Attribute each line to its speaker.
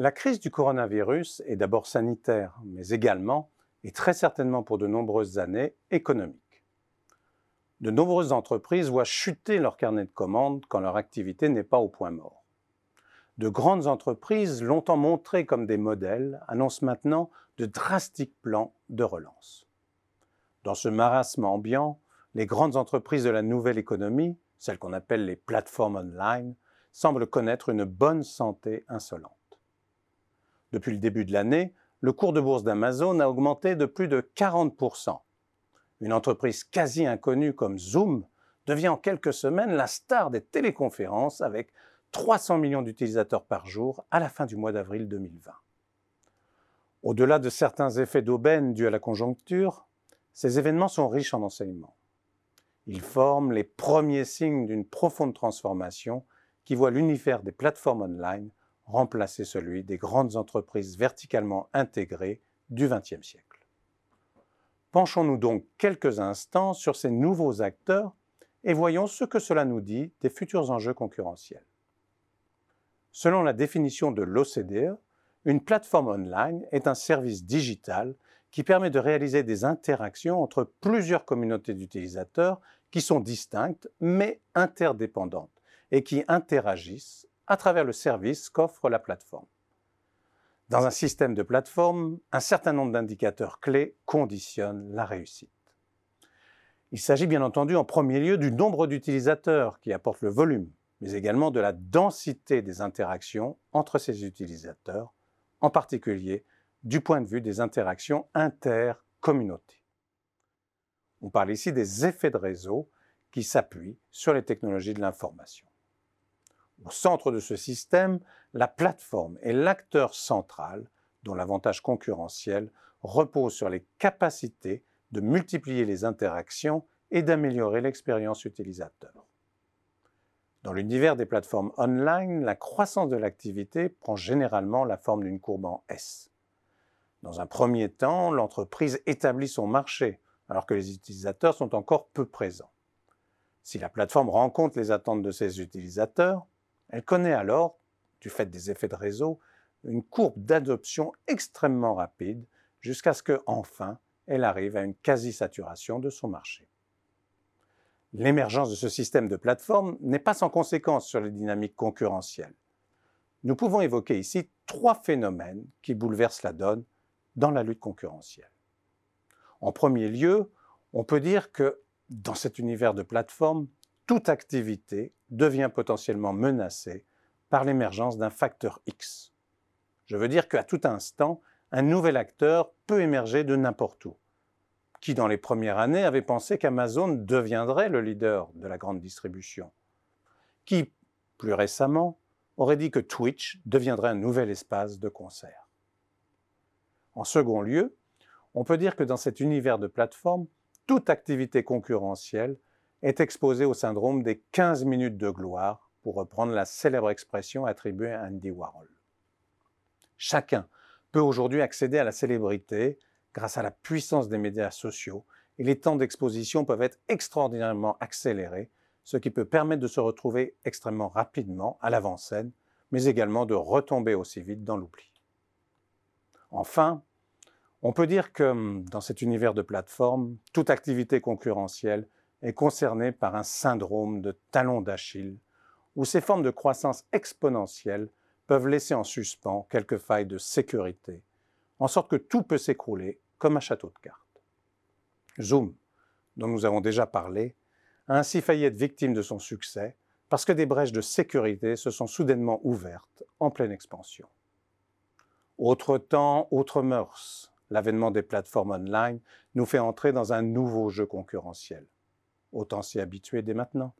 Speaker 1: La crise du coronavirus est d'abord sanitaire, mais également, et très certainement pour de nombreuses années, économique. De nombreuses entreprises voient chuter leur carnet de commandes quand leur activité n'est pas au point mort. De grandes entreprises, longtemps montrées comme des modèles, annoncent maintenant de drastiques plans de relance. Dans ce marasme ambiant, les grandes entreprises de la nouvelle économie, celles qu'on appelle les plateformes online, semblent connaître une bonne santé insolente. Depuis le début de l'année, le cours de bourse d'Amazon a augmenté de plus de 40%. Une entreprise quasi inconnue comme Zoom devient en quelques semaines la star des téléconférences avec 300 millions d'utilisateurs par jour à la fin du mois d'avril 2020. Au-delà de certains effets d'aubaine dus à la conjoncture, ces événements sont riches en enseignements. Ils forment les premiers signes d'une profonde transformation qui voit l'univers des plateformes online remplacer celui des grandes entreprises verticalement intégrées du XXe siècle. Penchons-nous donc quelques instants sur ces nouveaux acteurs et voyons ce que cela nous dit des futurs enjeux concurrentiels. Selon la définition de l'OCDE, une plateforme online est un service digital qui permet de réaliser des interactions entre plusieurs communautés d'utilisateurs qui sont distinctes mais interdépendantes et qui interagissent à travers le service qu'offre la plateforme. Dans un système de plateforme, un certain nombre d'indicateurs clés conditionnent la réussite. Il s'agit bien entendu en premier lieu du nombre d'utilisateurs qui apporte le volume, mais également de la densité des interactions entre ces utilisateurs, en particulier du point de vue des interactions intercommunautés. On parle ici des effets de réseau qui s'appuient sur les technologies de l'information. Au centre de ce système, la plateforme est l'acteur central dont l'avantage concurrentiel repose sur les capacités de multiplier les interactions et d'améliorer l'expérience utilisateur. Dans l'univers des plateformes online, la croissance de l'activité prend généralement la forme d'une courbe en S. Dans un premier temps, l'entreprise établit son marché, alors que les utilisateurs sont encore peu présents. Si la plateforme rencontre les attentes de ses utilisateurs, elle connaît alors, du fait des effets de réseau, une courbe d'adoption extrêmement rapide jusqu'à ce que, enfin, elle arrive à une quasi-saturation de son marché. L'émergence de ce système de plateforme n'est pas sans conséquence sur les dynamiques concurrentielles. Nous pouvons évoquer ici trois phénomènes qui bouleversent la donne dans la lutte concurrentielle. En premier lieu, on peut dire que dans cet univers de plateforme, toute activité devient potentiellement menacée par l'émergence d'un facteur X. Je veux dire qu'à tout instant, un nouvel acteur peut émerger de n'importe où. Qui, dans les premières années, avait pensé qu'Amazon deviendrait le leader de la grande distribution Qui, plus récemment, aurait dit que Twitch deviendrait un nouvel espace de concert En second lieu, on peut dire que dans cet univers de plateforme, toute activité concurrentielle est exposé au syndrome des 15 minutes de gloire, pour reprendre la célèbre expression attribuée à Andy Warhol. Chacun peut aujourd'hui accéder à la célébrité grâce à la puissance des médias sociaux et les temps d'exposition peuvent être extraordinairement accélérés, ce qui peut permettre de se retrouver extrêmement rapidement à l'avant-scène, mais également de retomber aussi vite dans l'oubli. Enfin, on peut dire que dans cet univers de plateforme, toute activité concurrentielle est concerné par un syndrome de talon d'Achille, où ces formes de croissance exponentielle peuvent laisser en suspens quelques failles de sécurité, en sorte que tout peut s'écrouler comme un château de cartes. Zoom, dont nous avons déjà parlé, a ainsi failli être victime de son succès parce que des brèches de sécurité se sont soudainement ouvertes en pleine expansion. Autre temps, autre mœurs, l'avènement des plateformes online nous fait entrer dans un nouveau jeu concurrentiel. Autant s'y habituer dès maintenant.